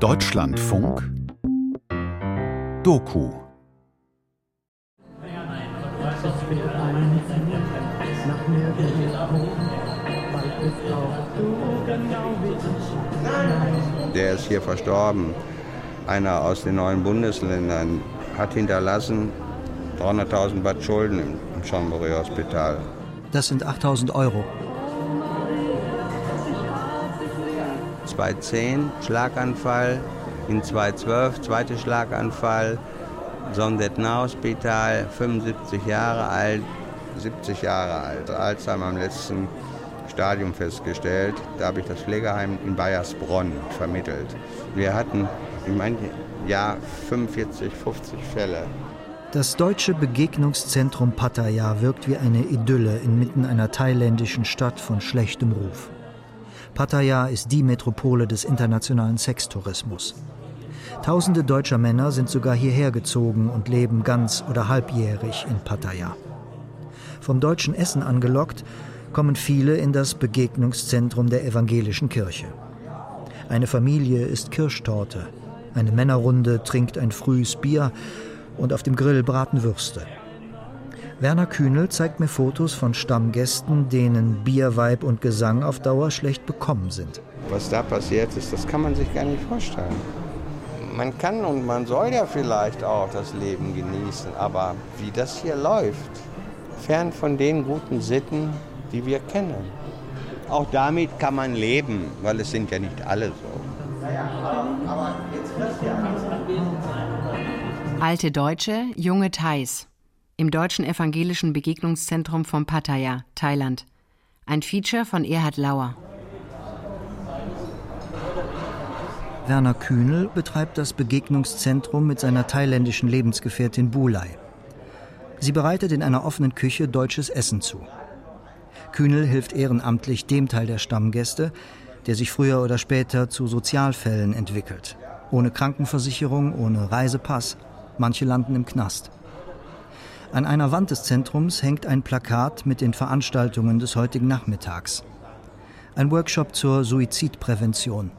Deutschlandfunk Doku Der ist hier verstorben. Einer aus den neuen Bundesländern hat hinterlassen 300.000 Baht Schulden im Chambéry Hospital. Das sind 8000 Euro. 2010 Schlaganfall, in 2012 zweiter Schlaganfall, Sondetner-Hospital, 75 Jahre alt, 70 Jahre alt, Alzheimer im letzten Stadium festgestellt. Da habe ich das Pflegeheim in Bayersbronn vermittelt. Wir hatten manchen Jahr 45, 50 Fälle. Das deutsche Begegnungszentrum Pattaya wirkt wie eine Idylle inmitten einer thailändischen Stadt von schlechtem Ruf. Pattaya ist die Metropole des internationalen Sextourismus. Tausende deutscher Männer sind sogar hierher gezogen und leben ganz oder halbjährig in Pattaya. Vom deutschen Essen angelockt, kommen viele in das Begegnungszentrum der evangelischen Kirche. Eine Familie isst Kirschtorte, eine Männerrunde trinkt ein frühes Bier und auf dem Grill braten Würste. Werner Kühnel zeigt mir Fotos von Stammgästen, denen Bier, Weib und Gesang auf Dauer schlecht bekommen sind. Was da passiert ist, das kann man sich gar nicht vorstellen. Man kann und man soll ja vielleicht auch das Leben genießen, aber wie das hier läuft, fern von den guten Sitten, die wir kennen. Auch damit kann man leben, weil es sind ja nicht alle so. Alte Deutsche, junge Thais im Deutschen Evangelischen Begegnungszentrum von Pattaya, Thailand. Ein Feature von Erhard Lauer. Werner Kühnel betreibt das Begegnungszentrum mit seiner thailändischen Lebensgefährtin Bulai. Sie bereitet in einer offenen Küche deutsches Essen zu. Kühnel hilft ehrenamtlich dem Teil der Stammgäste, der sich früher oder später zu Sozialfällen entwickelt. Ohne Krankenversicherung, ohne Reisepass. Manche landen im Knast. An einer Wand des Zentrums hängt ein Plakat mit den Veranstaltungen des heutigen Nachmittags. Ein Workshop zur Suizidprävention.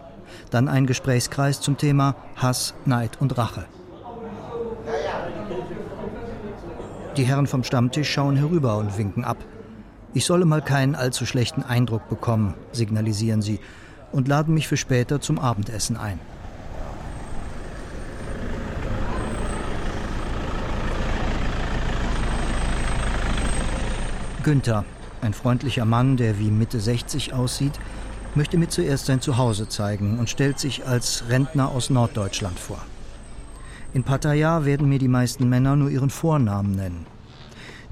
Dann ein Gesprächskreis zum Thema Hass, Neid und Rache. Die Herren vom Stammtisch schauen herüber und winken ab. Ich solle mal keinen allzu schlechten Eindruck bekommen, signalisieren sie und laden mich für später zum Abendessen ein. Günther, ein freundlicher Mann, der wie Mitte 60 aussieht, möchte mir zuerst sein Zuhause zeigen und stellt sich als Rentner aus Norddeutschland vor. In Pattaya werden mir die meisten Männer nur ihren Vornamen nennen.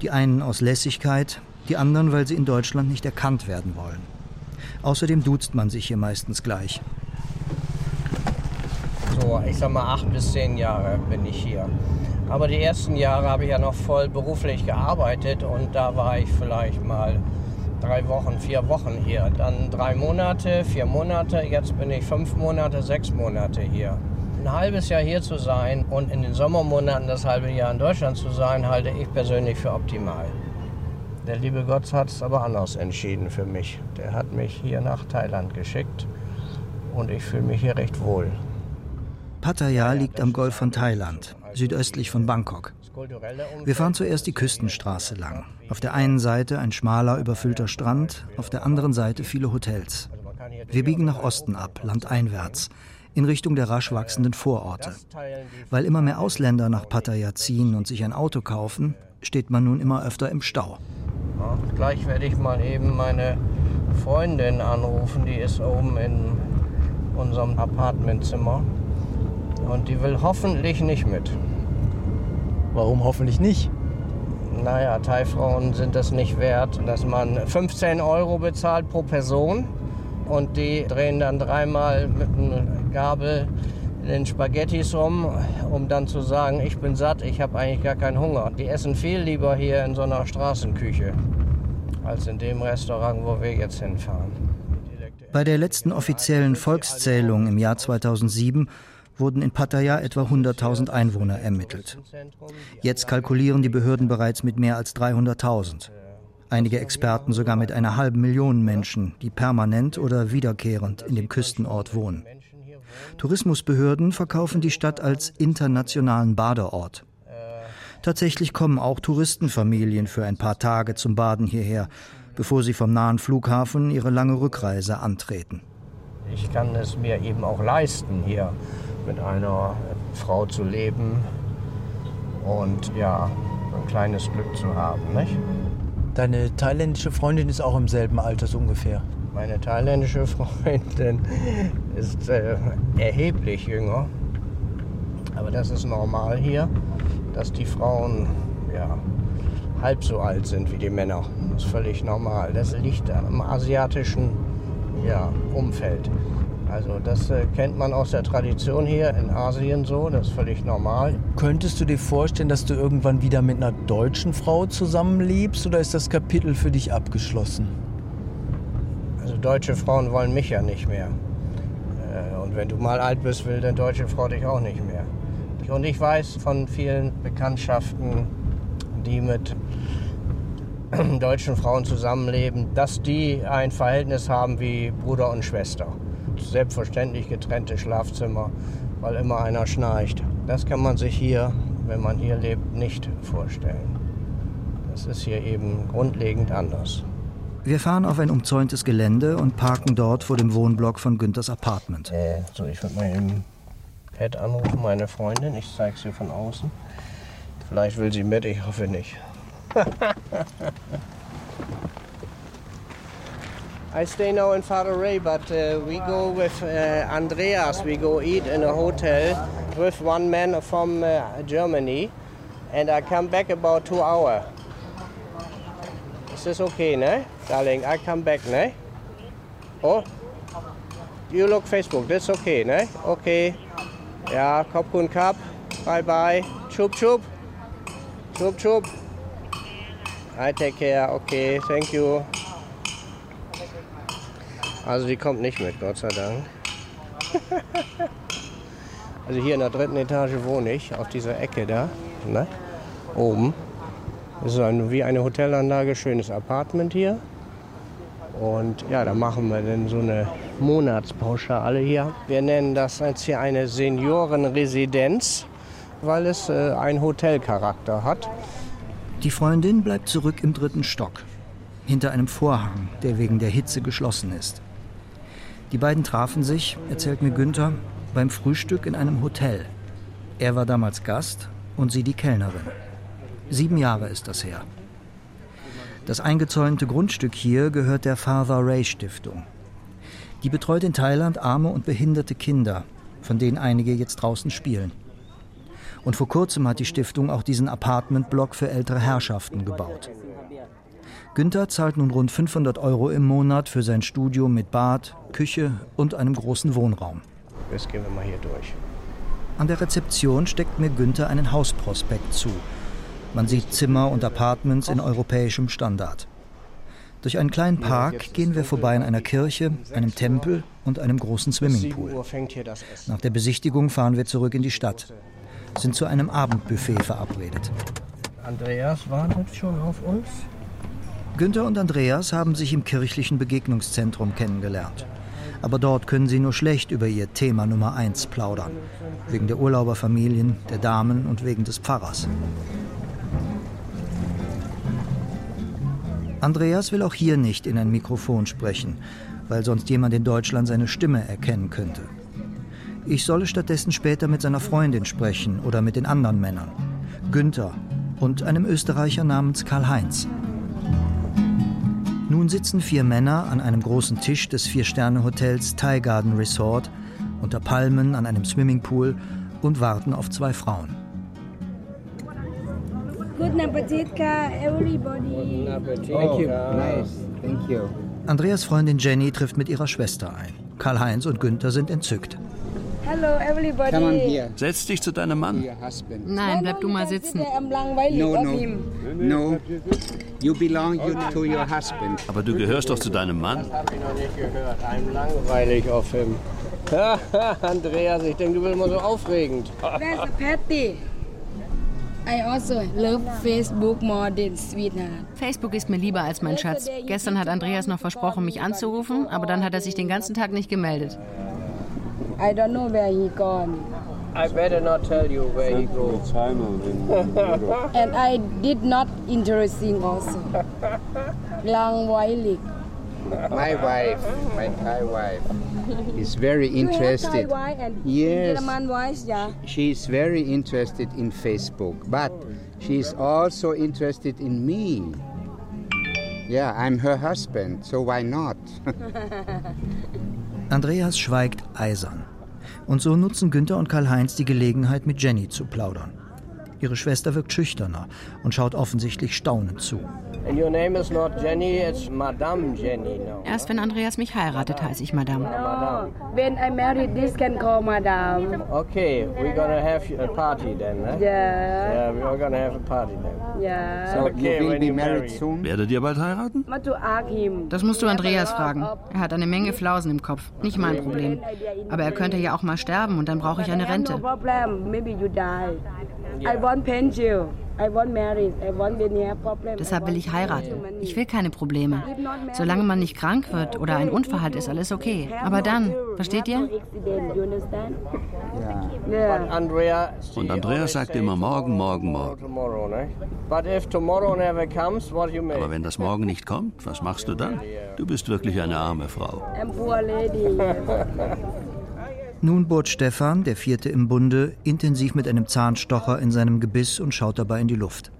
Die einen aus Lässigkeit, die anderen, weil sie in Deutschland nicht erkannt werden wollen. Außerdem duzt man sich hier meistens gleich. So, ich sag mal, acht bis zehn Jahre bin ich hier. Aber die ersten Jahre habe ich ja noch voll beruflich gearbeitet und da war ich vielleicht mal drei Wochen, vier Wochen hier. Dann drei Monate, vier Monate, jetzt bin ich fünf Monate, sechs Monate hier. Ein halbes Jahr hier zu sein und in den Sommermonaten das halbe Jahr in Deutschland zu sein, halte ich persönlich für optimal. Der liebe Gott hat es aber anders entschieden für mich. Der hat mich hier nach Thailand geschickt und ich fühle mich hier recht wohl. Pattaya liegt am Golf von Thailand, südöstlich von Bangkok. Wir fahren zuerst die Küstenstraße lang. Auf der einen Seite ein schmaler, überfüllter Strand, auf der anderen Seite viele Hotels. Wir biegen nach Osten ab, landeinwärts, in Richtung der rasch wachsenden Vororte. Weil immer mehr Ausländer nach Pattaya ziehen und sich ein Auto kaufen, steht man nun immer öfter im Stau. Ja, gleich werde ich mal eben meine Freundin anrufen, die ist oben in unserem Apartmentzimmer. Und die will hoffentlich nicht mit. Warum hoffentlich nicht? Naja, Thai-Frauen sind das nicht wert, dass man 15 Euro bezahlt pro Person und die drehen dann dreimal mit einer Gabel in den Spaghettis rum, um dann zu sagen, ich bin satt, ich habe eigentlich gar keinen Hunger. Die essen viel lieber hier in so einer Straßenküche als in dem Restaurant, wo wir jetzt hinfahren. Bei der letzten offiziellen Volkszählung im Jahr 2007 wurden in Pattaya etwa 100.000 Einwohner ermittelt. Jetzt kalkulieren die Behörden bereits mit mehr als 300.000. Einige Experten sogar mit einer halben Million Menschen, die permanent oder wiederkehrend in dem Küstenort wohnen. Tourismusbehörden verkaufen die Stadt als internationalen Badeort. Tatsächlich kommen auch Touristenfamilien für ein paar Tage zum Baden hierher, bevor sie vom nahen Flughafen ihre lange Rückreise antreten. Ich kann es mir eben auch leisten, hier mit einer Frau zu leben und ja, ein kleines Glück zu haben. Nicht? Deine thailändische Freundin ist auch im selben Alter so ungefähr. Meine thailändische Freundin ist äh, erheblich jünger. Aber das ist normal hier, dass die Frauen ja, halb so alt sind wie die Männer. Das ist völlig normal. Das liegt am asiatischen ja, Umfeld. Also das äh, kennt man aus der Tradition hier in Asien so, das ist völlig normal. Könntest du dir vorstellen, dass du irgendwann wieder mit einer deutschen Frau zusammenlebst oder ist das Kapitel für dich abgeschlossen? Also deutsche Frauen wollen mich ja nicht mehr. Äh, und wenn du mal alt bist, will eine deutsche Frau dich auch nicht mehr. Und ich weiß von vielen Bekanntschaften, die mit deutschen Frauen zusammenleben, dass die ein Verhältnis haben wie Bruder und Schwester selbstverständlich getrennte Schlafzimmer, weil immer einer schnarcht. Das kann man sich hier, wenn man hier lebt, nicht vorstellen. Das ist hier eben grundlegend anders. Wir fahren auf ein umzäuntes Gelände und parken dort vor dem Wohnblock von Günthers Apartment. Äh, so, ich würde mal im Pad anrufen, meine Freundin. Ich zeige sie von außen. Vielleicht will sie mit, ich hoffe nicht. I stay now in Ray, but uh, we go with uh, Andreas. We go eat in a hotel with one man from uh, Germany, and I come back about two hours. Is okay, ne? Darling, I come back, ne? Oh, you look Facebook. That's okay, ne? Okay. Yeah, Kopkun Cup. Bye bye. Chup chup. Chup chup. I take care. Okay, thank you. Also die kommt nicht mit, Gott sei Dank. also hier in der dritten Etage wohne ich, auf dieser Ecke da, ne? oben. Das ist ein, wie eine Hotelanlage, schönes Apartment hier. Und ja, da machen wir dann so eine Monatspauschale hier. Wir nennen das jetzt hier eine Seniorenresidenz, weil es äh, einen Hotelcharakter hat. Die Freundin bleibt zurück im dritten Stock, hinter einem Vorhang, der wegen der Hitze geschlossen ist. Die beiden trafen sich, erzählt mir Günther, beim Frühstück in einem Hotel. Er war damals Gast und sie die Kellnerin. Sieben Jahre ist das her. Das eingezäunte Grundstück hier gehört der Father Ray Stiftung. Die betreut in Thailand arme und behinderte Kinder, von denen einige jetzt draußen spielen. Und vor kurzem hat die Stiftung auch diesen Apartmentblock für ältere Herrschaften gebaut. Günther zahlt nun rund 500 Euro im Monat für sein Studio mit Bad, Küche und einem großen Wohnraum. Jetzt gehen wir mal hier durch. An der Rezeption steckt mir Günther einen Hausprospekt zu. Man sieht Zimmer und Apartments in europäischem Standard. Durch einen kleinen Park gehen wir vorbei an einer Kirche, einem Tempel und einem großen Swimmingpool. Nach der Besichtigung fahren wir zurück in die Stadt, sind zu einem Abendbuffet verabredet. Andreas wartet schon auf uns. Günther und Andreas haben sich im kirchlichen Begegnungszentrum kennengelernt. Aber dort können sie nur schlecht über ihr Thema Nummer eins plaudern. Wegen der Urlauberfamilien, der Damen und wegen des Pfarrers. Andreas will auch hier nicht in ein Mikrofon sprechen, weil sonst jemand in Deutschland seine Stimme erkennen könnte. Ich solle stattdessen später mit seiner Freundin sprechen oder mit den anderen Männern. Günther und einem Österreicher namens Karl-Heinz. Nun sitzen vier Männer an einem großen Tisch des Vier-Sterne-Hotels Thai Garden Resort unter Palmen an einem Swimmingpool und warten auf zwei Frauen. Guten Appetit, everybody. Guten Appetit. Thank you. Nice. Thank you. Andreas Freundin Jenny trifft mit ihrer Schwester ein. Karl-Heinz und Günther sind entzückt. Hello, everybody. Come on here. Setz dich zu deinem Mann. Nein, bleib du mal sitzen. No, no, no. You belong to your husband. Aber du gehörst doch zu deinem Mann. Das habe ich noch nicht gehört. Einem langweilig auf ihm. Andreas, ich denke, du bist immer so aufregend. There's a Patty. I also love Facebook more than sweetheart. Facebook ist mir lieber als mein Schatz. Gestern hat Andreas noch versprochen, mich anzurufen, aber dann hat er sich den ganzen Tag nicht gemeldet. I don't know where he gone. I better not tell you where he goes. And I did not interesting also. Langweilig. My wife, my Thai wife, is very You have Thai interested. wife and Yes. Wife, yeah. She is very interested in Facebook, but she is also interested in me. Yeah, I'm her husband, so why not? Andreas schweigt eisern. Und so nutzen Günther und Karl-Heinz die Gelegenheit, mit Jenny zu plaudern. Ihre Schwester wirkt schüchterner und schaut offensichtlich staunend zu. And your name is not Jenny, it's Madame Jenny now. Erst wenn Andreas mich heiratet, heiße ich Madame. No, when I married, this can call madam. Okay, we're gonna have a party then, eh? Yeah, Yeah, we're gonna have a party then. yeah. So Okay, you will be married marry. soon? Werdet ihr bald heiraten? Das musst du Andreas fragen. Er hat eine Menge Flausen im Kopf. Nicht mein Problem. Aber er könnte ja auch mal sterben und dann brauche ich eine Rente. problem. Maybe you die. I want when you. Deshalb will ich heiraten. Ich will keine Probleme. Solange man nicht krank wird oder ein Unfall hat, ist alles okay. Aber dann, versteht ihr? Andrea. Und Andreas sagt immer morgen, morgen, morgen. Ne? Aber wenn das morgen nicht kommt, was machst du dann? Du bist wirklich eine arme Frau. Nun bohrt Stefan, der vierte im Bunde, intensiv mit einem Zahnstocher in seinem Gebiss und schaut dabei in die Luft.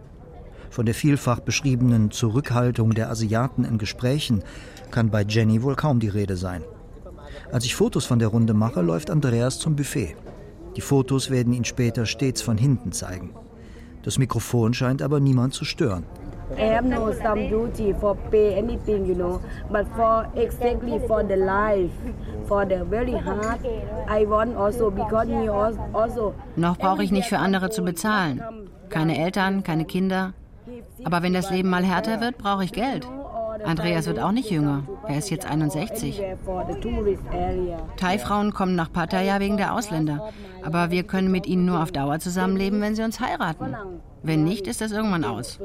Von der vielfach beschriebenen Zurückhaltung der Asiaten in Gesprächen kann bei Jenny wohl kaum die Rede sein. Als ich Fotos von der Runde mache, läuft Andreas zum Buffet. Die Fotos werden ihn später stets von hinten zeigen. Das Mikrofon scheint aber niemand zu stören. I have no some duty for pay anything, you know. But for exactly for the life, for the very hard, I want also because als- also. Noch brauche ich nicht für andere zu bezahlen. Keine Eltern, keine Kinder. Aber wenn das Leben mal härter wird, brauche ich Geld. Andreas wird auch nicht jünger. Er ist jetzt 61. For the tourist area. Thai-Frauen kommen nach Pattaya wegen der Ausländer. Aber wir können mit ihnen nur auf Dauer zusammenleben, wenn sie uns heiraten. Wenn nicht, ist das irgendwann aus.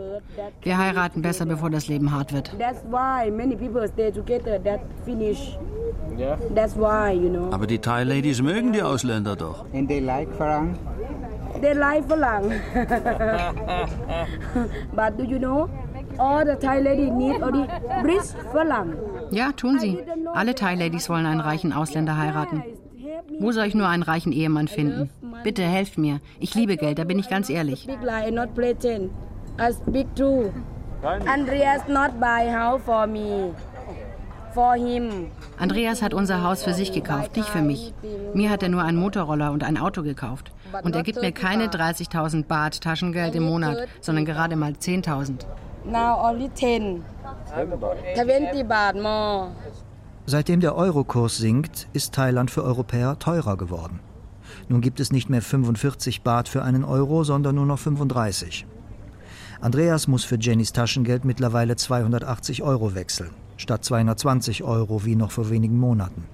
Wir heiraten besser, bevor das Leben hart wird. That's why many people stay together. That finish. Yeah. That's why you know. Aber die Thai-Ladies mögen die Ausländer doch. And they like Farang? They like Falang. but do you know? All the Thai lady need only rich Falang. Ja, tun sie. Alle Thai-Ladies wollen einen reichen Ausländer heiraten. Wo soll ich nur einen reichen Ehemann finden? Bitte helft mir. Ich liebe Geld, da bin ich ganz ehrlich. I speak. Andreas not buy house for me. For him. Andreas hat unser Haus für sich gekauft, nicht für mich. Mir hat er nur einen Motorroller und ein Auto gekauft. Und er gibt mir keine 30.000 Baht Taschengeld im Monat, sondern gerade mal 10.000. Now only 10. 20 baht more. Seitdem der Eurokurs sinkt, ist Thailand für Europäer teurer geworden. Nun gibt es nicht mehr 45 Baht für einen Euro, sondern nur noch 35. Andreas muss für Jennys Taschengeld mittlerweile 280 Euro wechseln, statt 220 Euro wie noch vor wenigen Monaten.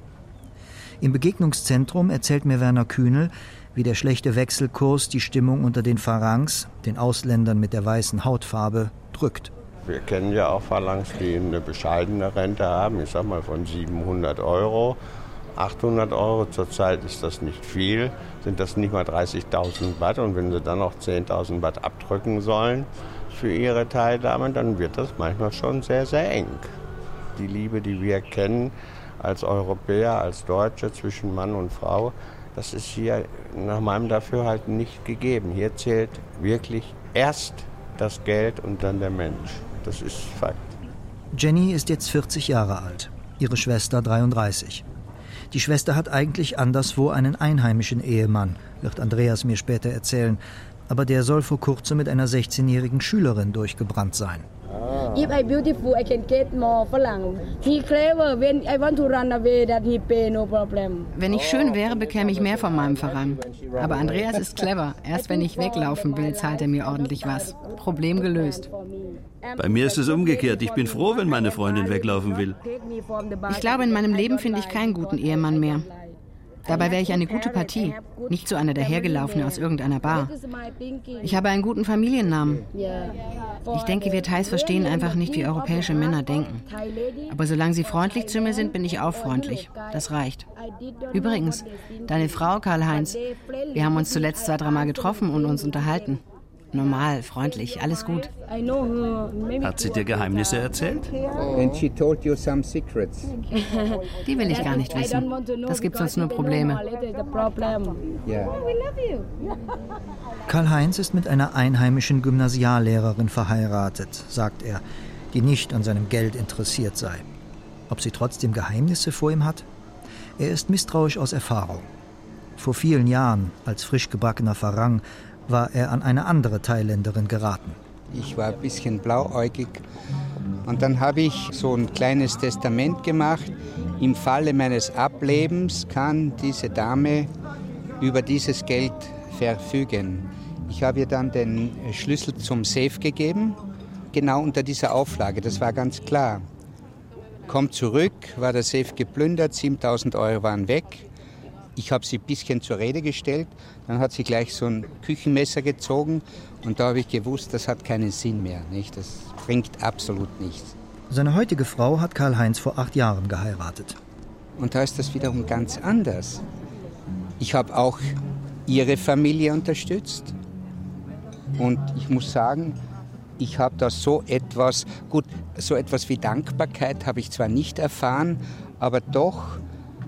Im Begegnungszentrum erzählt mir Werner Kühnel, wie der schlechte Wechselkurs die Stimmung unter den Farangs, den Ausländern mit der weißen Hautfarbe, drückt. Wir kennen ja auch Phalanx, die eine bescheidene Rente haben, ich sag mal von 700 Euro. 800 Euro zurzeit ist das nicht viel, sind das nicht mal 30.000 Baht. Und wenn sie dann noch 10.000 Baht abdrücken sollen für ihre Teilnahme, dann wird das manchmal schon sehr, sehr eng. Die Liebe, die wir kennen als Europäer, als Deutsche zwischen Mann und Frau, das ist hier nach meinem Dafürhalten nicht gegeben. Hier zählt wirklich erst das Geld und dann der Mensch. Das ist Fakt. Jenny ist jetzt 40 Jahre alt, ihre Schwester 33. Die Schwester hat eigentlich anderswo einen einheimischen Ehemann, wird Andreas mir später erzählen, aber der soll vor kurzem mit einer 16-jährigen Schülerin durchgebrannt sein. If I beautiful, I can get more Falang. He clever. When I want to run away, that he pay no problem. Wenn ich schön wäre, bekäme ich mehr von meinem Verein. Aber Andreas ist clever. Erst wenn ich weglaufen will, zahlt er mir ordentlich was. Problem gelöst. Bei mir ist es umgekehrt. Ich bin froh, wenn meine Freundin weglaufen will. Ich glaube, in meinem Leben finde ich keinen guten Ehemann mehr. Dabei wäre ich eine gute Partie, nicht so eine dahergelaufene aus irgendeiner Bar. Ich habe einen guten Familiennamen. Ich denke, wir Thais verstehen einfach nicht, wie europäische Männer denken. Aber solange sie freundlich zu mir sind, bin ich auch freundlich. Das reicht. Übrigens, deine Frau, Karl-Heinz, wir haben uns zuletzt zwei, dreimal getroffen und uns unterhalten. Normal, freundlich, alles gut. Hat sie dir Geheimnisse erzählt? And she told you some secrets. Die will ich gar nicht wissen. Das gibt sonst nur Probleme. Yeah. Karl-Heinz ist mit einer einheimischen Gymnasiallehrerin verheiratet, sagt er, die nicht an seinem Geld interessiert sei. Ob sie trotzdem Geheimnisse vor ihm hat? Er ist misstrauisch aus Erfahrung. Vor vielen Jahren, als frisch gebackener Farang, war er an eine andere Thailänderin geraten. Ich war ein bisschen blauäugig und dann habe ich so ein kleines Testament gemacht. Im Falle meines Ablebens kann diese Dame über dieses Geld verfügen. Ich habe ihr dann den Schlüssel zum Safe gegeben, genau unter dieser Auflage, das war ganz klar. Kommt zurück, war der Safe geplündert, 7000 Euro waren weg. Ich habe sie ein bisschen zur Rede gestellt, dann hat sie gleich so ein Küchenmesser gezogen und da habe ich gewusst, das hat keinen Sinn mehr. Nicht? Das bringt absolut nichts. Seine heutige Frau hat Karl-Heinz vor acht Jahren geheiratet. Und da ist das wiederum ganz anders. Ich habe auch ihre Familie unterstützt und ich muss sagen, ich habe da so etwas, gut, so etwas wie Dankbarkeit habe ich zwar nicht erfahren, aber doch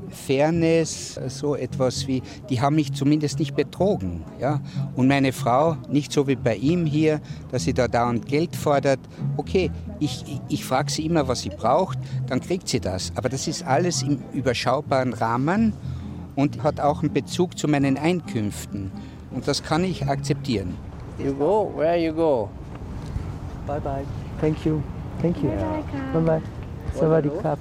Fairness, so etwas wie, die haben mich zumindest nicht betrogen. Ja? Und meine Frau, nicht so wie bei ihm hier, dass sie da dauernd Geld fordert. Okay, ich, ich, ich frage sie immer, was sie braucht, dann kriegt sie das. Aber das ist alles im überschaubaren Rahmen und hat auch einen Bezug zu meinen Einkünften. Und das kann ich akzeptieren. You go, where you go? Bye bye. Thank you. Thank you. Bye bye. Sawadee Krab.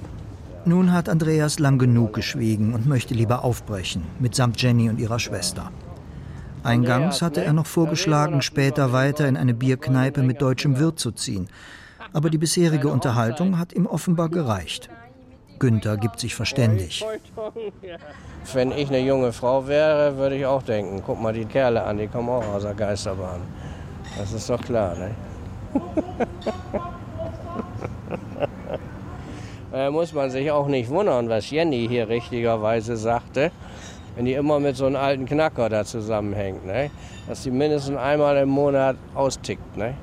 Nun hat Andreas lang genug geschwiegen und möchte lieber aufbrechen, mitsamt Jenny und ihrer Schwester. Eingangs hatte er noch vorgeschlagen, später weiter in eine Bierkneipe mit deutschem Wirt zu ziehen. Aber die bisherige Unterhaltung hat ihm offenbar gereicht. Günther gibt sich verständig. Wenn ich eine junge Frau wäre, würde ich auch denken, guck mal die Kerle an, die kommen auch aus der Geisterbahn. Das ist doch klar, ne? Da muss man sich auch nicht wundern, was Jenny hier richtigerweise sagte, wenn die immer mit so einem alten Knacker da zusammenhängt, ne? dass die mindestens einmal im Monat austickt. Ne?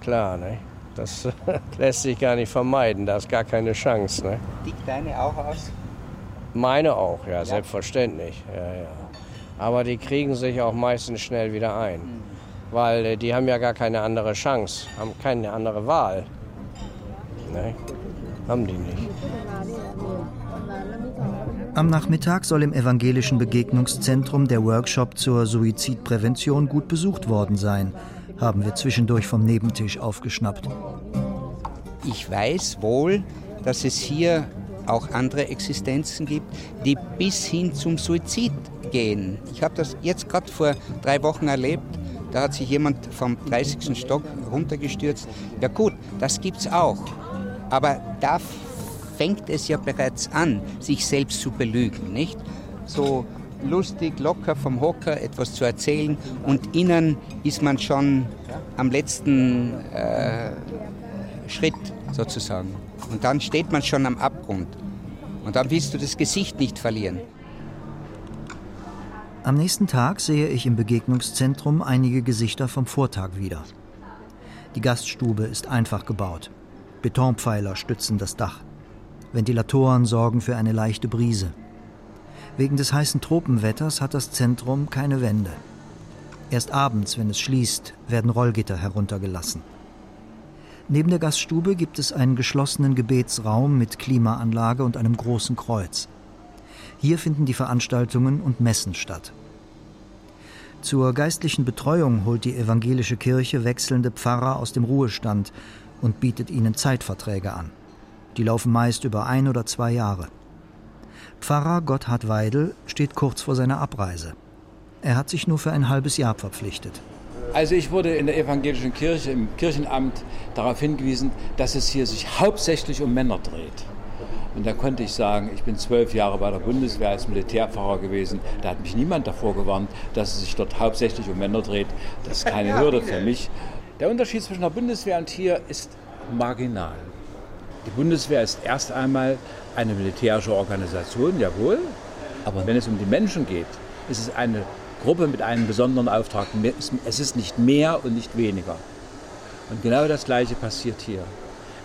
Klar, ne? das lässt sich gar nicht vermeiden, da ist gar keine Chance. Ne? Tickt deine auch aus? Meine auch, ja, selbstverständlich. Ja, ja. Aber die kriegen sich auch meistens schnell wieder ein, weil äh, die haben ja gar keine andere Chance, haben keine andere Wahl. Ne? Haben die nicht. Am Nachmittag soll im evangelischen Begegnungszentrum der Workshop zur Suizidprävention gut besucht worden sein, haben wir zwischendurch vom Nebentisch aufgeschnappt. Ich weiß wohl, dass es hier auch andere Existenzen gibt, die bis hin zum Suizid gehen. Ich habe das jetzt gerade vor drei Wochen erlebt. Da hat sich jemand vom 30. Stock runtergestürzt. Ja gut, das gibt's auch. Aber da fängt es ja bereits an, sich selbst zu belügen, nicht? So lustig, locker vom Hocker etwas zu erzählen und innen ist man schon am letzten äh, Schritt sozusagen. Und dann steht man schon am Abgrund. Und dann willst du das Gesicht nicht verlieren. Am nächsten Tag sehe ich im Begegnungszentrum einige Gesichter vom Vortag wieder. Die Gaststube ist einfach gebaut. Betonpfeiler stützen das Dach. Ventilatoren sorgen für eine leichte Brise. Wegen des heißen Tropenwetters hat das Zentrum keine Wände. Erst abends, wenn es schließt, werden Rollgitter heruntergelassen. Neben der Gaststube gibt es einen geschlossenen Gebetsraum mit Klimaanlage und einem großen Kreuz. Hier finden die Veranstaltungen und Messen statt. Zur geistlichen Betreuung holt die evangelische Kirche wechselnde Pfarrer aus dem Ruhestand und bietet ihnen Zeitverträge an. Die laufen meist über ein oder zwei Jahre. Pfarrer Gotthard Weidel steht kurz vor seiner Abreise. Er hat sich nur für ein halbes Jahr verpflichtet. Also ich wurde in der evangelischen Kirche im Kirchenamt darauf hingewiesen, dass es hier sich hauptsächlich um Männer dreht. Und da konnte ich sagen, ich bin zwölf Jahre bei der Bundeswehr als Militärfahrer gewesen. Da hat mich niemand davor gewarnt, dass es sich dort hauptsächlich um Männer dreht. Das ist keine Hürde für mich. Der Unterschied zwischen der Bundeswehr und hier ist marginal. Die Bundeswehr ist erst einmal eine militärische Organisation, jawohl. Aber wenn es um die Menschen geht, ist es eine Gruppe mit einem besonderen Auftrag. Es ist nicht mehr und nicht weniger. Und genau das Gleiche passiert hier.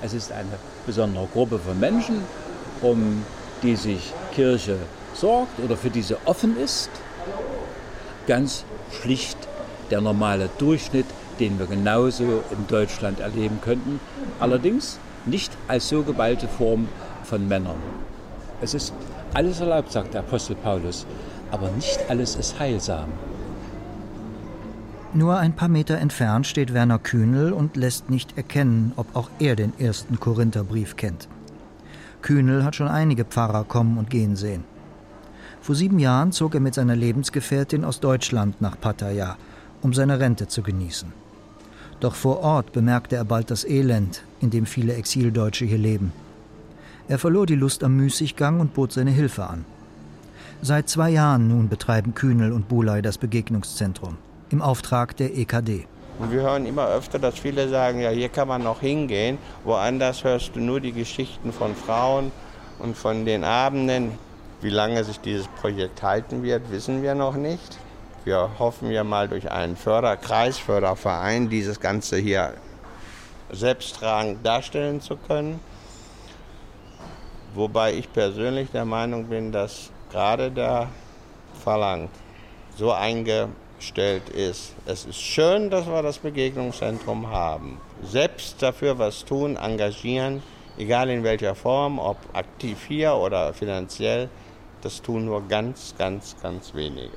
Es ist eine besondere Gruppe von Menschen, um die sich Kirche sorgt oder für die sie offen ist. Ganz schlicht der normale Durchschnitt, den wir genauso in Deutschland erleben könnten. Allerdings nicht als so geballte Form von Männern. Es ist alles erlaubt, sagt der Apostel Paulus, aber nicht alles ist heilsam. Nur ein paar Meter entfernt steht Werner Kühnel und lässt nicht erkennen, ob auch er den ersten Korintherbrief kennt. Kühnel hat schon einige Pfarrer kommen und gehen sehen. Vor sieben Jahren zog er mit seiner Lebensgefährtin aus Deutschland nach Pattaya, um seine Rente zu genießen. Doch vor Ort bemerkte er bald das Elend, in dem viele Exildeutsche hier leben. Er verlor die Lust am Müßiggang und bot seine Hilfe an. Seit zwei Jahren nun betreiben Kühnel und Bulay das Begegnungszentrum im Auftrag der EKD. Und wir hören immer öfter, dass viele sagen, ja, hier kann man noch hingehen. Woanders hörst du nur die Geschichten von Frauen und von den Abenden. Wie lange sich dieses Projekt halten wird, wissen wir noch nicht. Wir hoffen ja mal durch einen Förderkreis, Förderverein, dieses Ganze hier selbsttragend darstellen zu können. Wobei ich persönlich der Meinung bin, dass gerade der Verlangt so eingestellt ist. Es ist schön, dass wir das Begegnungszentrum haben. Selbst dafür was tun, engagieren, egal in welcher Form, ob aktiv hier oder finanziell, das tun nur ganz, ganz, ganz wenige.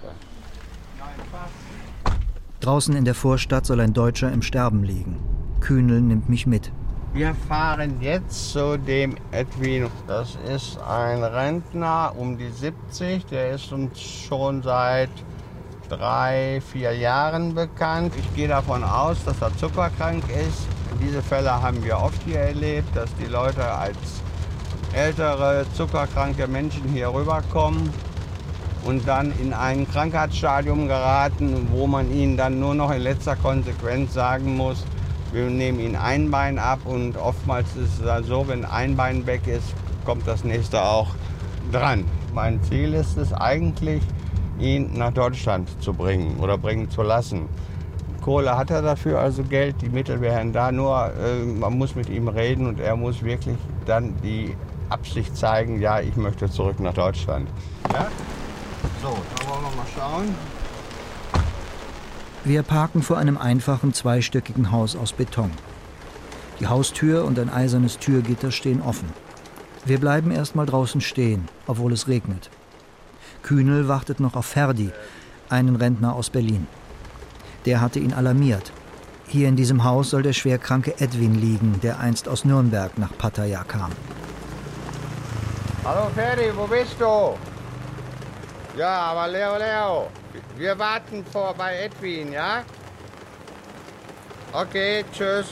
Draußen in der Vorstadt soll ein Deutscher im Sterben liegen. Kühnel nimmt mich mit. Wir fahren jetzt zu dem Edwin. Das ist ein Rentner um die 70. Der ist uns schon seit drei, vier Jahren bekannt. Ich gehe davon aus, dass er zuckerkrank ist. Diese Fälle haben wir oft hier erlebt, dass die Leute als ältere, zuckerkranke Menschen hier rüberkommen und dann in ein Krankheitsstadium geraten, wo man ihnen dann nur noch in letzter Konsequenz sagen muss, wir nehmen ihn ein Bein ab und oftmals ist es so, wenn ein Bein weg ist, kommt das nächste auch dran. Mein Ziel ist es eigentlich, ihn nach Deutschland zu bringen oder bringen zu lassen. Kohle hat er dafür, also Geld, die Mittel wären da, nur äh, man muss mit ihm reden und er muss wirklich dann die Absicht zeigen, ja, ich möchte zurück nach Deutschland. Ja? So, dann wollen wir mal schauen. Wir parken vor einem einfachen zweistöckigen Haus aus Beton. Die Haustür und ein eisernes Türgitter stehen offen. Wir bleiben erstmal draußen stehen, obwohl es regnet. Kühnel wartet noch auf Ferdi, einen Rentner aus Berlin. Der hatte ihn alarmiert. Hier in diesem Haus soll der schwerkranke Edwin liegen, der einst aus Nürnberg nach Pattaya kam. Hallo Ferdi, wo bist du? Ja, aber Leo, Leo, wir warten vor bei Edwin, ja? Okay, tschüss.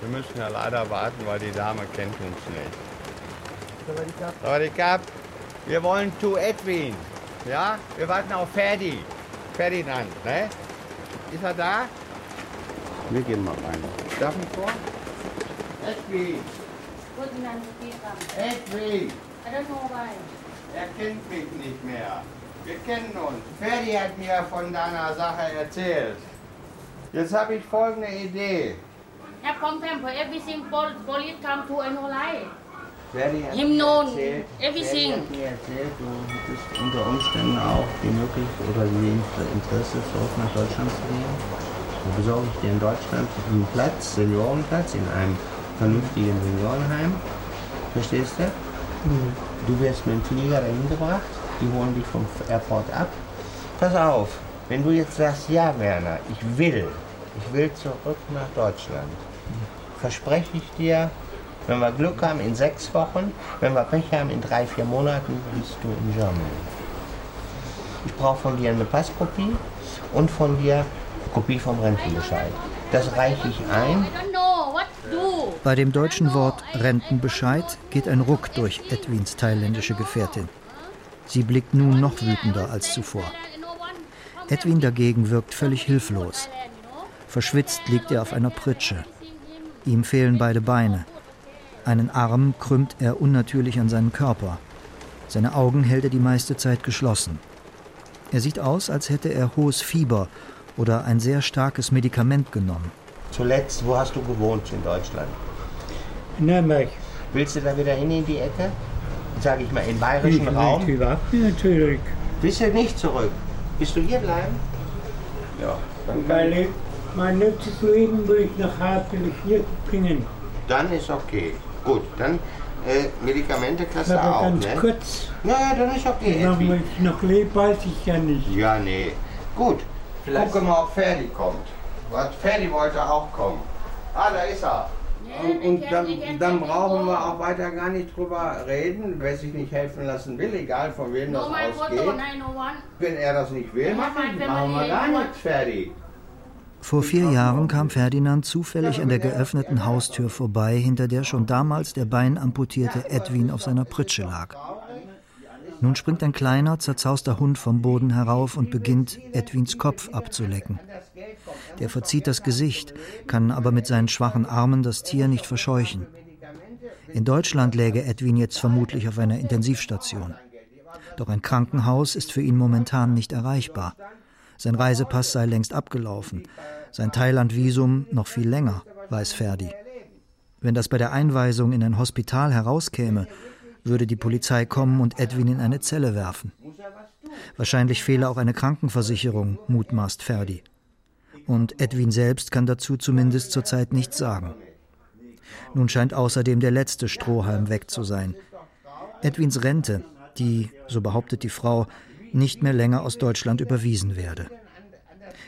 Wir müssen ja leider warten, weil die Dame kennt uns nicht. Sawadikap. Wir wollen zu Edwin. Ja? Wir warten auf Ferdi. Ferdinand, ne? Ist er da? Wir gehen mal rein. Darf ich vor? Edwin. Edwin. I don't know why. Er kennt mich nicht mehr. Wir kennen uns. Ferdi hat mir von deiner Sache erzählt. Jetzt habe ich folgende Idee. Have contempt for everything pol- police come to Enolai. Ferdi hat Him mir erzählt, everything. Ferdi hat mir erzählt, du hättest unter Umständen auch die Möglichkeit oder die Interesse, zurück nach Deutschland zu gehen. Dann besorge ich dir in Deutschland einen Platz, Seniorenplatz, in einem vernünftigen Seniorenheim. Verstehst du? Du wirst mit dem Flieger dahin gebracht, die holen dich vom Airport ab. Pass auf, wenn du jetzt sagst, ja Werner, ich will, ich will zurück nach Deutschland, verspreche ich dir, wenn wir Glück haben, in sechs Wochen, wenn wir Pech haben, in drei, vier Monaten bist du in Germany. Ich brauche von dir eine Passkopie und von dir eine Kopie vom Rentenbescheid. Das reiche ich ein. Bei dem deutschen Wort Rentenbescheid geht ein Ruck durch Edwins thailändische Gefährtin. Sie blickt nun noch wütender als zuvor. Edwin dagegen wirkt völlig hilflos. Verschwitzt liegt er auf einer Pritsche. Ihm fehlen beide Beine. Einen Arm krümmt er unnatürlich an seinen Körper. Seine Augen hält er die meiste Zeit geschlossen. Er sieht aus, als hätte er hohes Fieber oder ein sehr starkes Medikament genommen. Zuletzt, wo hast du gewohnt in Deutschland? Nürnberg. Willst du da wieder hin in die Ecke? Sag ich mal, im bayerischen ich Raum? Ich überhaupt nicht zurück. Bist du nicht zurück? Bist du hier bleiben? Ja. Dann, Weil ich mein letztes Leben will ich nach Hause will ich hier bringen. dann ist okay. Gut, dann äh, Medikamente kriegst du auch, ganz ne? kurz. Ja, dann ist okay. Solange ich noch lebe, weiß ich ja nicht. Ja, nee. Gut. Gucken mal, ob Ferdi kommt. Was? Ferdi wollte auch kommen. Ah, da ist er. Und, und dann, dann brauchen wir auch weiter gar nicht drüber reden, wer sich nicht helfen lassen will, egal von wem das ausgeht. Wenn er das nicht will, machen, wir gar nichts, Ferdi. Vor vier Jahren kam Ferdinand zufällig an der geöffneten Haustür vorbei, hinter der schon damals der beinamputierte Edwin auf seiner Pritsche lag. Nun springt ein kleiner, zerzauster Hund vom Boden herauf und beginnt, Edwins Kopf abzulecken. Der verzieht das Gesicht, kann aber mit seinen schwachen Armen das Tier nicht verscheuchen. In Deutschland läge Edwin jetzt vermutlich auf einer Intensivstation. Doch ein Krankenhaus ist für ihn momentan nicht erreichbar. Sein Reisepass sei längst abgelaufen, sein Thailand-Visum noch viel länger, weiß Ferdi. Wenn das bei der Einweisung in ein Hospital herauskäme, würde die Polizei kommen und Edwin in eine Zelle werfen. Wahrscheinlich fehle auch eine Krankenversicherung, mutmaßt Ferdi. Und Edwin selbst kann dazu zumindest zurzeit nichts sagen. Nun scheint außerdem der letzte Strohhalm weg zu sein. Edwins Rente, die, so behauptet die Frau, nicht mehr länger aus Deutschland überwiesen werde.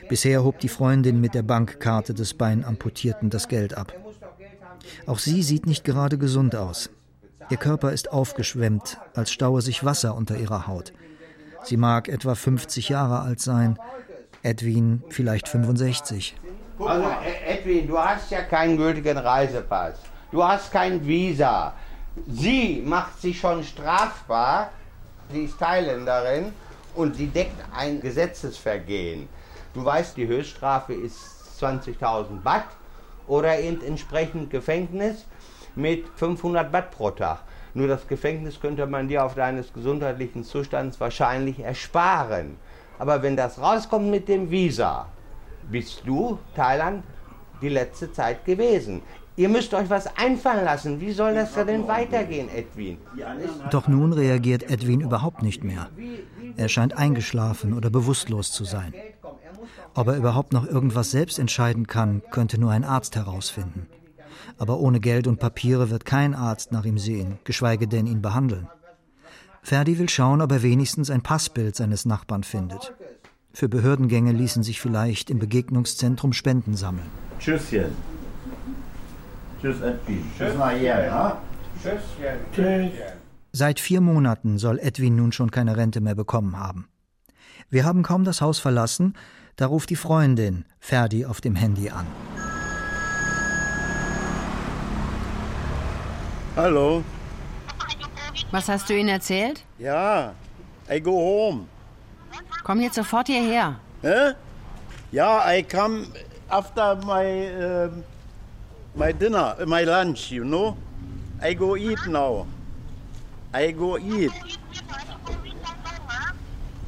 Bisher hob die Freundin mit der Bankkarte des Beinamputierten das Geld ab. Auch sie sieht nicht gerade gesund aus. Ihr Körper ist aufgeschwemmt, als staue sich Wasser unter ihrer Haut. Sie mag etwa 50 Jahre alt sein, Edwin vielleicht 65. Also, Ed- Edwin, du hast ja keinen gültigen Reisepass. Du hast kein Visa. Sie macht sich schon strafbar. Sie ist Thailänderin und sie deckt ein Gesetzesvergehen. Du weißt, die Höchststrafe ist 20.000 Baht oder eben entsprechend Gefängnis mit 500 Baht pro Tag. Nur das Gefängnis könnte man dir auf deines gesundheitlichen Zustands wahrscheinlich ersparen. Aber wenn das rauskommt mit dem Visa, bist du, Thailand, die letzte Zeit gewesen. Ihr müsst euch was einfallen lassen. Wie soll das denn weitergehen, Edwin? Doch nun reagiert Edwin überhaupt nicht mehr. Er scheint eingeschlafen oder bewusstlos zu sein. Ob er überhaupt noch irgendwas selbst entscheiden kann, könnte nur ein Arzt herausfinden. Aber ohne Geld und Papiere wird kein Arzt nach ihm sehen, geschweige denn ihn behandeln. Ferdi will schauen, ob er wenigstens ein Passbild seines Nachbarn findet. Für Behördengänge ließen sich vielleicht im Begegnungszentrum Spenden sammeln. Tschüsschen. Tschüss, Edwin. Tschüss nachher, ja? Tschüsschen. Seit vier Monaten soll Edwin nun schon keine Rente mehr bekommen haben. Wir haben kaum das Haus verlassen, da ruft die Freundin Ferdi auf dem Handy an. Hallo. Was hast du ihnen erzählt? Ja, I go home. Komm jetzt sofort hierher. Hä? Ja, I come after my um, my dinner, uh, my lunch, you know. I go eat now. I go eat.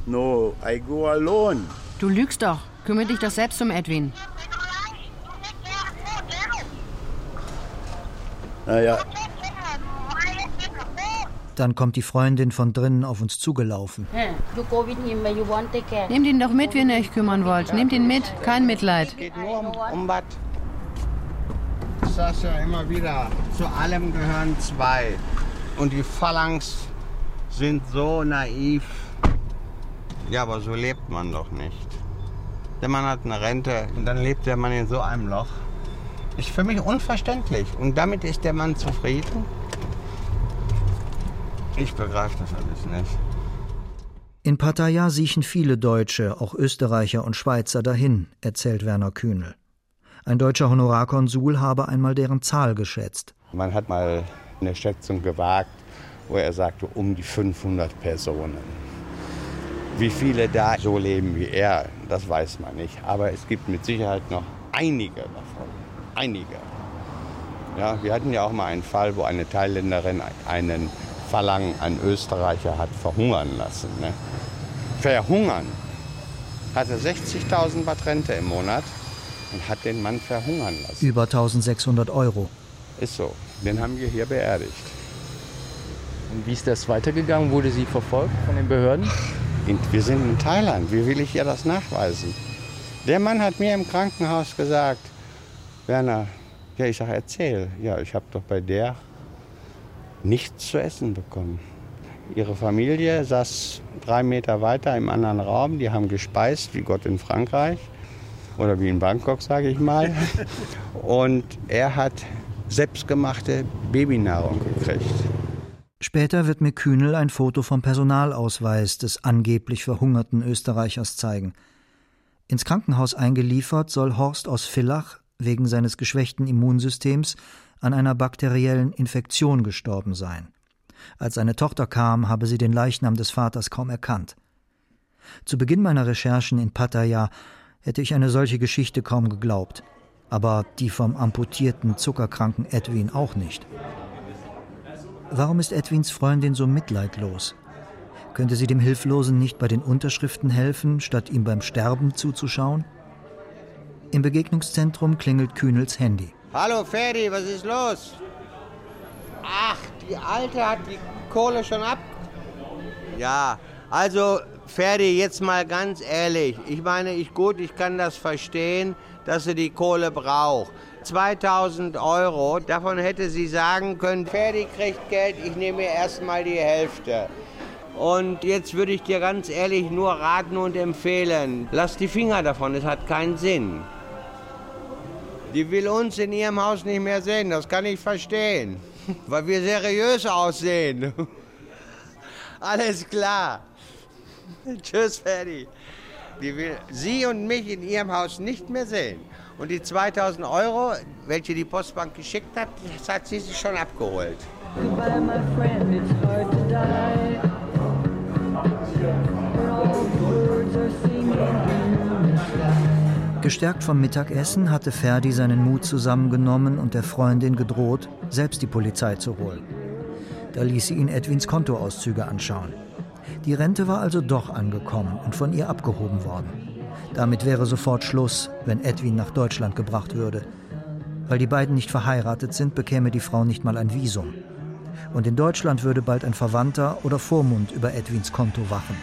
No, I go alone. Du lügst doch. Kümmere dich doch selbst um Edwin. Naja, Dann kommt die Freundin von drinnen auf uns zugelaufen. Eh. Nehmt ihn doch mit, wenn ihr euch kümmern wollt. Nehmt ihn mit. Kein Mitleid. Geht nur um, um was. Ich sag's ja immer wieder, zu allem gehören zwei. Und die Phalanx sind so naiv. Ja, aber so lebt man doch nicht. Der Mann hat eine Rente und dann lebt der Mann in so einem Loch. Ist für mich unverständlich. Und damit ist der Mann zufrieden? Ich begreife das alles nicht. In Pattaya siechen viele Deutsche, auch Österreicher und Schweizer dahin, erzählt Werner Kühnel. Ein deutscher Honorarkonsul habe einmal deren Zahl geschätzt. Man hat mal eine Schätzung gewagt, wo er sagte, um die 500 Personen. Wie viele da so leben wie er, das weiß man nicht. Aber es gibt mit Sicherheit noch einige davon. Einige. Ja, wir hatten ja auch mal einen Fall, wo eine Thailänderin einen Verlangen an Österreicher hat verhungern lassen. Ne? Verhungern. Hatte 60.000 Baht Rente im Monat und hat den Mann verhungern lassen. Über 1600 Euro. Ist so. Den haben wir hier beerdigt. Und wie ist das weitergegangen? Wurde sie verfolgt von den Behörden? Wir sind in Thailand. Wie will ich ihr das nachweisen? Der Mann hat mir im Krankenhaus gesagt, Werner, ja, ich sage, erzähl. Ja, ich habe doch bei der nichts zu essen bekommen. Ihre Familie saß drei Meter weiter im anderen Raum. Die haben gespeist, wie Gott in Frankreich oder wie in Bangkok, sage ich mal. Und er hat selbstgemachte Babynahrung gekriegt. Später wird mir Kühnel ein Foto vom Personalausweis des angeblich verhungerten Österreichers zeigen. Ins Krankenhaus eingeliefert soll Horst aus Villach wegen seines geschwächten Immunsystems an einer bakteriellen Infektion gestorben sein. Als seine Tochter kam, habe sie den Leichnam des Vaters kaum erkannt. Zu Beginn meiner Recherchen in Pattaya hätte ich eine solche Geschichte kaum geglaubt, aber die vom amputierten, zuckerkranken Edwin auch nicht. Warum ist Edwins Freundin so mitleidlos? Könnte sie dem Hilflosen nicht bei den Unterschriften helfen, statt ihm beim Sterben zuzuschauen? Im Begegnungszentrum klingelt Kühnels Handy. Hallo Ferdi, was ist los? Ach, die Alte hat die Kohle schon ab. Ja, also Ferdi, jetzt mal ganz ehrlich. Ich meine, ich gut, ich kann das verstehen, dass sie die Kohle braucht. 2000 Euro. Davon hätte sie sagen können, Ferdi kriegt Geld, ich nehme erstmal die Hälfte. Und jetzt würde ich dir ganz ehrlich nur raten und empfehlen, lass die Finger davon, es hat keinen Sinn. Die will uns in ihrem Haus nicht mehr sehen, das kann ich verstehen, weil wir seriös aussehen. Alles klar. Tschüss, Ferdi. Die will Sie und mich in ihrem Haus nicht mehr sehen. Und die 2000 Euro, welche die Postbank geschickt hat, das hat sie sich schon abgeholt. Gestärkt vom Mittagessen hatte Ferdi seinen Mut zusammengenommen und der Freundin gedroht, selbst die Polizei zu holen. Da ließ sie ihn Edwins Kontoauszüge anschauen. Die Rente war also doch angekommen und von ihr abgehoben worden. Damit wäre sofort Schluss, wenn Edwin nach Deutschland gebracht würde. Weil die beiden nicht verheiratet sind, bekäme die Frau nicht mal ein Visum. Und in Deutschland würde bald ein Verwandter oder Vormund über Edwins Konto wachen.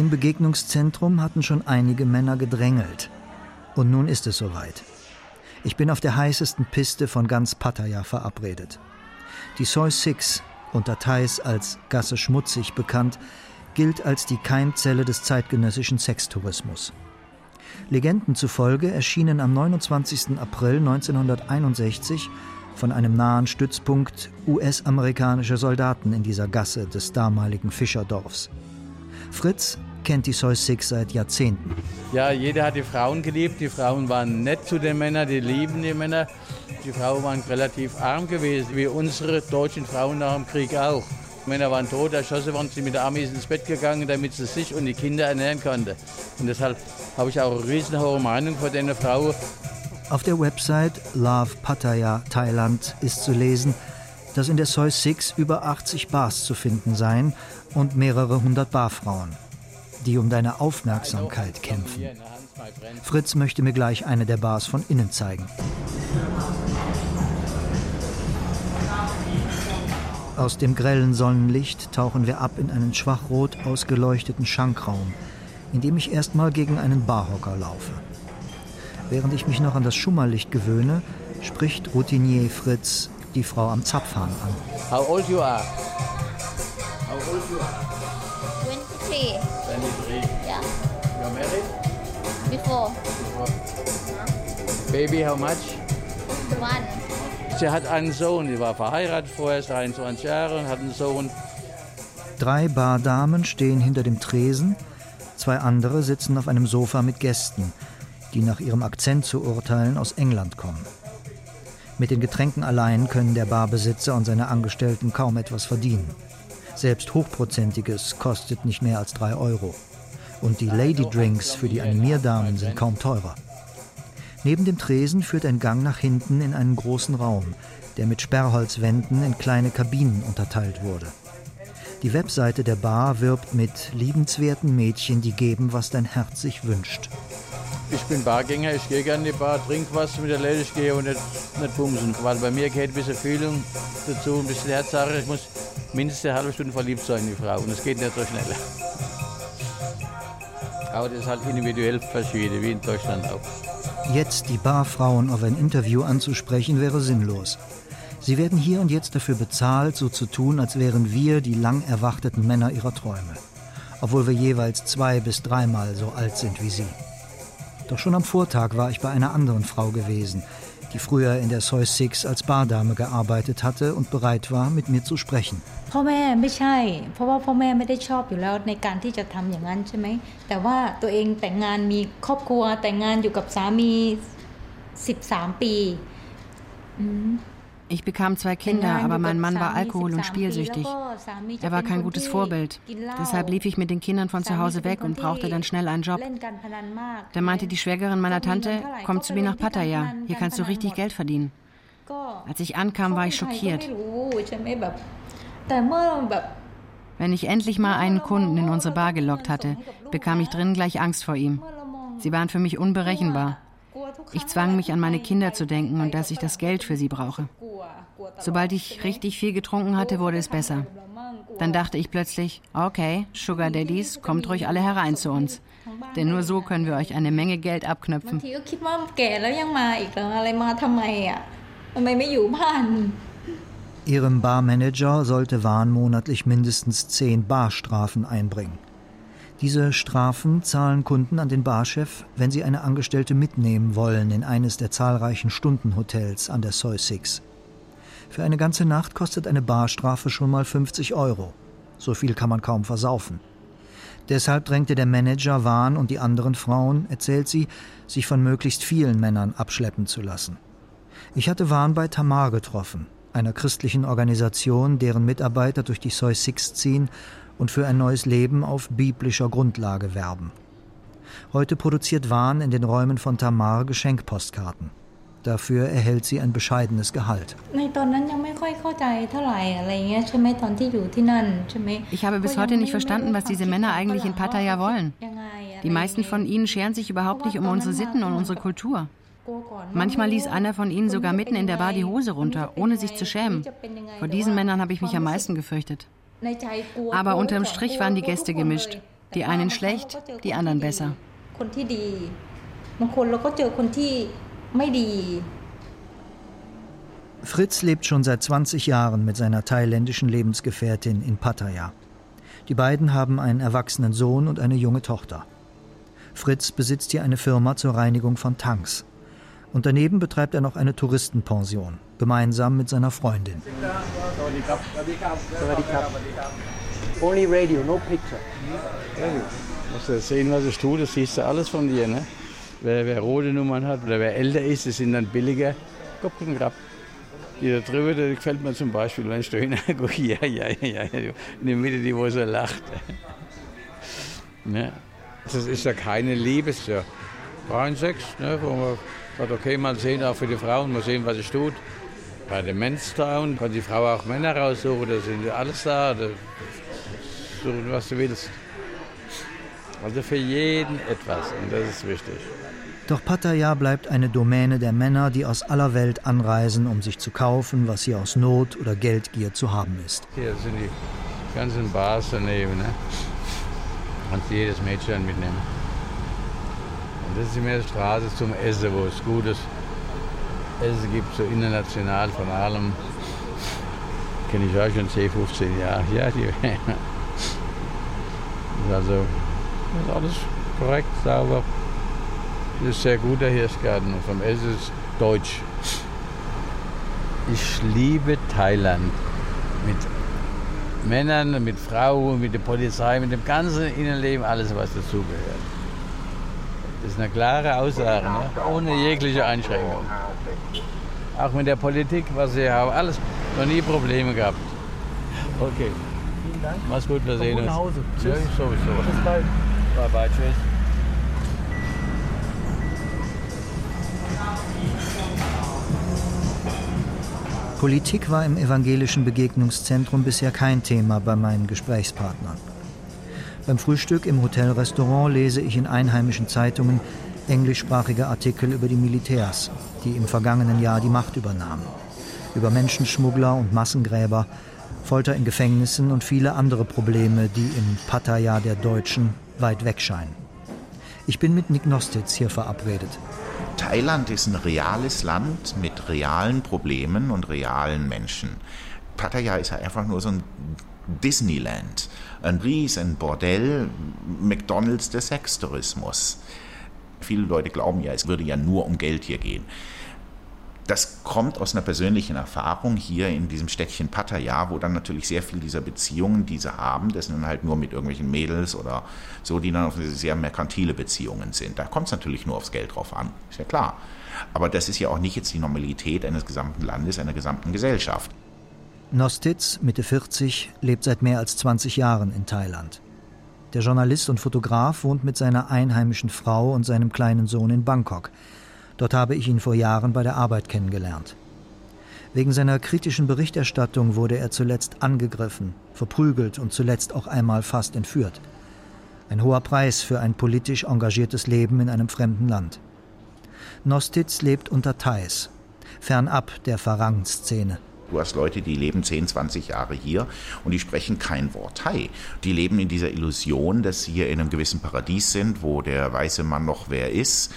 Im Begegnungszentrum hatten schon einige Männer gedrängelt. Und nun ist es soweit. Ich bin auf der heißesten Piste von ganz Pattaya verabredet. Die Soi Six, unter Thais als Gasse Schmutzig bekannt, gilt als die Keimzelle des zeitgenössischen Sextourismus. Legenden zufolge erschienen am 29. April 1961 von einem nahen Stützpunkt US-amerikanische Soldaten in dieser Gasse des damaligen Fischerdorfs. Fritz kennt die Soi Six seit Jahrzehnten. Ja, jeder hat die Frauen geliebt. Die Frauen waren nett zu den Männern, die lieben die Männer. Die Frauen waren relativ arm gewesen, wie unsere deutschen Frauen nach dem Krieg auch. Die Männer waren tot, erschossen worden, sind mit der Armee ins Bett gegangen, damit sie sich und die Kinder ernähren konnten. Und deshalb habe ich auch eine riesenhohe Meinung von den Frauen. Auf der Website Love Pattaya Thailand ist zu lesen, dass in der Soi Six über 80 Bars zu finden seien und mehrere hundert Barfrauen, die um deine Aufmerksamkeit kämpfen. Fritz möchte mir gleich eine der Bars von innen zeigen. Aus dem grellen Sonnenlicht tauchen wir ab in einen schwachrot ausgeleuchteten Schankraum, in dem ich erstmal gegen einen Barhocker laufe. Während ich mich noch an das Schummerlicht gewöhne, spricht Routinier Fritz die Frau am Zapfhahn an. How old you are? How old you are? 23. 23. Yeah. You are married? Before. Baby, how much? One. Sie hat einen Sohn, die war verheiratet vorher, ist 23 Jahre und hat einen Sohn. Drei Bardamen stehen hinter dem Tresen, zwei andere sitzen auf einem Sofa mit Gästen, die nach ihrem Akzent zu urteilen aus England kommen. Mit den Getränken allein können der Barbesitzer und seine Angestellten kaum etwas verdienen. Selbst Hochprozentiges kostet nicht mehr als drei Euro. Und die Lady Drinks für die Animierdamen sind kaum teurer. Neben dem Tresen führt ein Gang nach hinten in einen großen Raum, der mit Sperrholzwänden in kleine Kabinen unterteilt wurde. Die Webseite der Bar wirbt mit liebenswerten Mädchen, die geben, was dein Herz sich wünscht. Ich bin Bargänger, ich gehe gerne in die Bar, trinke was mit der Leute, ich gehe und nicht, nicht bumsen. Weil bei mir gehört ein bisschen Fühlung dazu, ein bisschen Herzsache. Ich muss mindestens eine halbe Stunde verliebt sein in die Frau und es geht nicht so schnell. Aber das ist halt individuell verschieden, wie in Deutschland auch. Jetzt die Barfrauen auf ein Interview anzusprechen, wäre sinnlos. Sie werden hier und jetzt dafür bezahlt, so zu tun, als wären wir die lang erwarteten Männer ihrer Träume. Obwohl wir jeweils zwei bis dreimal so alt sind wie sie. Doch schon am Vortag war ich bei einer anderen Frau gewesen, die früher in der Soy Six als Bardame gearbeitet hatte und bereit war, mit mir zu sprechen. Ich bekam zwei Kinder, aber mein Mann war alkohol- und spielsüchtig. Er war kein gutes Vorbild. Deshalb lief ich mit den Kindern von zu Hause weg und brauchte dann schnell einen Job. Da meinte die Schwägerin meiner Tante, komm zu mir nach Pattaya, hier kannst du richtig Geld verdienen. Als ich ankam, war ich schockiert. Wenn ich endlich mal einen Kunden in unsere Bar gelockt hatte, bekam ich drinnen gleich Angst vor ihm. Sie waren für mich unberechenbar. Ich zwang mich an meine Kinder zu denken und dass ich das Geld für sie brauche. Sobald ich richtig viel getrunken hatte, wurde es besser. Dann dachte ich plötzlich, okay, Sugar Daddies, kommt ruhig alle herein zu uns. Denn nur so können wir euch eine Menge Geld abknöpfen. Ihrem Barmanager sollte Wahn monatlich mindestens zehn Barstrafen einbringen. Diese Strafen zahlen Kunden an den Barchef, wenn sie eine Angestellte mitnehmen wollen in eines der zahlreichen Stundenhotels an der Soy Six. Für eine ganze Nacht kostet eine Barstrafe schon mal 50 Euro. So viel kann man kaum versaufen. Deshalb drängte der Manager Wahn und die anderen Frauen, erzählt sie, sich von möglichst vielen Männern abschleppen zu lassen. Ich hatte Wahn bei Tamar getroffen, einer christlichen Organisation, deren Mitarbeiter durch die Soy Six ziehen und für ein neues Leben auf biblischer Grundlage werben. Heute produziert Wahn in den Räumen von Tamar Geschenkpostkarten. Dafür erhält sie ein bescheidenes Gehalt. Ich habe bis heute nicht verstanden, was diese Männer eigentlich in Pattaya wollen. Die meisten von ihnen scheren sich überhaupt nicht um unsere Sitten und unsere Kultur. Manchmal ließ einer von ihnen sogar mitten in der Bar die Hose runter, ohne sich zu schämen. Vor diesen Männern habe ich mich am meisten gefürchtet. Aber unterm Strich waren die Gäste gemischt. Die einen schlecht, die anderen besser. Fritz lebt schon seit 20 Jahren mit seiner thailändischen Lebensgefährtin in Pattaya. Die beiden haben einen erwachsenen Sohn und eine junge Tochter. Fritz besitzt hier eine Firma zur Reinigung von Tanks. Und daneben betreibt er noch eine Touristenpension, gemeinsam mit seiner Freundin. Only radio, no picture. Ja, musst du sehen, was ich tue, das siehst du alles von dir. Ne? Wer, wer rote Nummern hat oder wer älter ist, die sind dann billiger. Kopf und Grab. Die da drüber, der gefällt mir zum Beispiel, wenn ich da hingucke, ja, ja, ja, ja, in der Mitte, die wo so lacht. Ne? Das ist ja keine Liebe, es ist ja Sex, ne? wo man sagt, okay, mal sehen, auch für die Frauen, mal sehen, was es tut. Bei den Menstrauen kann die Frau auch Männer raussuchen, da sind alles da, da suchen, was du willst. Also für jeden etwas und das ist wichtig. Doch Pattaya bleibt eine Domäne der Männer, die aus aller Welt anreisen, um sich zu kaufen, was hier aus Not oder Geldgier zu haben ist. Hier sind die ganzen Bars daneben. Ne? Kannst jedes Mädchen mitnehmen. Und das ist mehr Straße zum Essen, wo es gutes Essen gibt, so international von allem. Kenne ich auch schon 10, 15 Jahre. Ja, die also ist alles korrekt, sauber. Das ist sehr gut, der Hirschgarten. Vom Essen ist deutsch. Ich liebe Thailand mit Männern, mit Frauen, mit der Polizei, mit dem ganzen Innenleben, alles was dazugehört. Das ist eine klare Aussage, ne? ohne jegliche Einschränkung. Auch mit der Politik, was sie haben, alles noch nie Probleme gehabt. Okay. Vielen Dank. Mach's gut, wir sehen uns. nach Hause. Ja, Tschüss. sowieso. Bis bald. Bye bye, tschüss. Politik war im evangelischen Begegnungszentrum bisher kein Thema bei meinen Gesprächspartnern. Beim Frühstück im Hotelrestaurant lese ich in einheimischen Zeitungen englischsprachige Artikel über die Militärs, die im vergangenen Jahr die Macht übernahmen, über Menschenschmuggler und Massengräber, Folter in Gefängnissen und viele andere Probleme, die im Pattaya der Deutschen weit weg scheinen. Ich bin mit Nick Nostitz hier verabredet. Thailand ist ein reales Land mit realen Problemen und realen Menschen. Pattaya ist einfach nur so ein Disneyland, ein riesen Bordell, McDonalds des Sextourismus. Viele Leute glauben ja, es würde ja nur um Geld hier gehen. Das kommt aus einer persönlichen Erfahrung hier in diesem Städtchen Pattaya, wo dann natürlich sehr viel dieser Beziehungen, die sie haben, das sind dann halt nur mit irgendwelchen Mädels oder so, die dann auf sehr merkantile Beziehungen sind. Da kommt es natürlich nur aufs Geld drauf an, ist ja klar. Aber das ist ja auch nicht jetzt die Normalität eines gesamten Landes, einer gesamten Gesellschaft. Nostitz, Mitte 40, lebt seit mehr als 20 Jahren in Thailand. Der Journalist und Fotograf wohnt mit seiner einheimischen Frau und seinem kleinen Sohn in Bangkok. Dort habe ich ihn vor Jahren bei der Arbeit kennengelernt. Wegen seiner kritischen Berichterstattung wurde er zuletzt angegriffen, verprügelt und zuletzt auch einmal fast entführt. Ein hoher Preis für ein politisch engagiertes Leben in einem fremden Land. Nostitz lebt unter Thais, fernab der Farang-Szene. Du hast Leute, die leben 10, 20 Jahre hier und die sprechen kein Wort Thai. Die leben in dieser Illusion, dass sie hier in einem gewissen Paradies sind, wo der weiße Mann noch wer ist,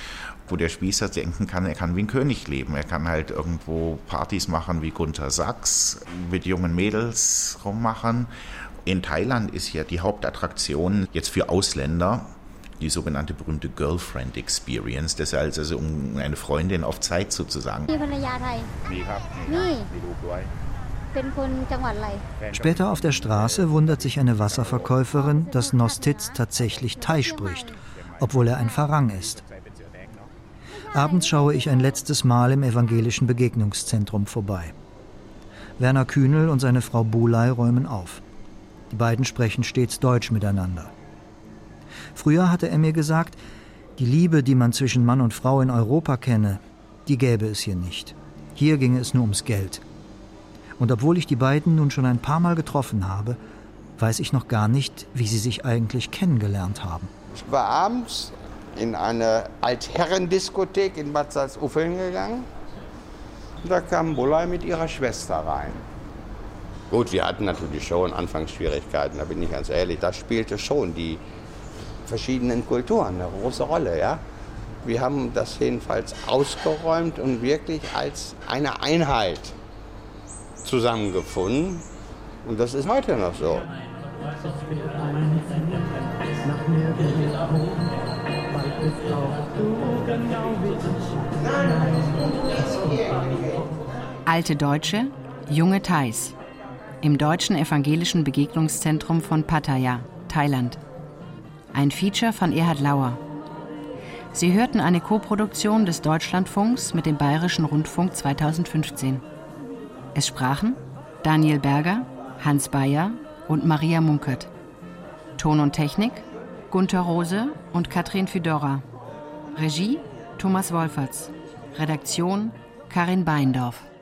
wo der Spießer denken kann, er kann wie ein König leben. Er kann halt irgendwo Partys machen wie Gunther Sachs, mit jungen Mädels rummachen. In Thailand ist ja die Hauptattraktion jetzt für Ausländer die sogenannte berühmte Girlfriend Experience, das heißt also um eine Freundin auf Zeit sozusagen. Später auf der Straße wundert sich eine Wasserverkäuferin, dass Nostitz tatsächlich Thai spricht, obwohl er ein Farang ist. Abends schaue ich ein letztes Mal im evangelischen Begegnungszentrum vorbei. Werner Kühnel und seine Frau Bulay räumen auf. Die beiden sprechen stets Deutsch miteinander. Früher hatte er mir gesagt, die Liebe, die man zwischen Mann und Frau in Europa kenne, die gäbe es hier nicht. Hier ginge es nur ums Geld. Und obwohl ich die beiden nun schon ein paar Mal getroffen habe, weiß ich noch gar nicht, wie sie sich eigentlich kennengelernt haben. Ich war abends in eine Altherrendiskothek in Bad Salzuffeln gegangen. Und da kam Bullei mit ihrer Schwester rein. Gut, wir hatten natürlich schon Anfangsschwierigkeiten, da bin ich ganz ehrlich. Da spielte schon die verschiedenen Kulturen eine große Rolle, ja. Wir haben das jedenfalls ausgeräumt und wirklich als eine Einheit zusammengefunden. Und das ist heute noch so. Alte Deutsche, junge Thais. Im deutschen evangelischen Begegnungszentrum von Pattaya, Thailand. Ein Feature von Erhard Lauer. Sie hörten eine Koproduktion des Deutschlandfunks mit dem Bayerischen Rundfunk 2015. Es sprachen Daniel Berger, Hans Bayer und Maria Munkert. Ton und Technik Gunther Rose und Katrin Fedora. Regie Thomas Wolferts. Redaktion Karin Beindorf.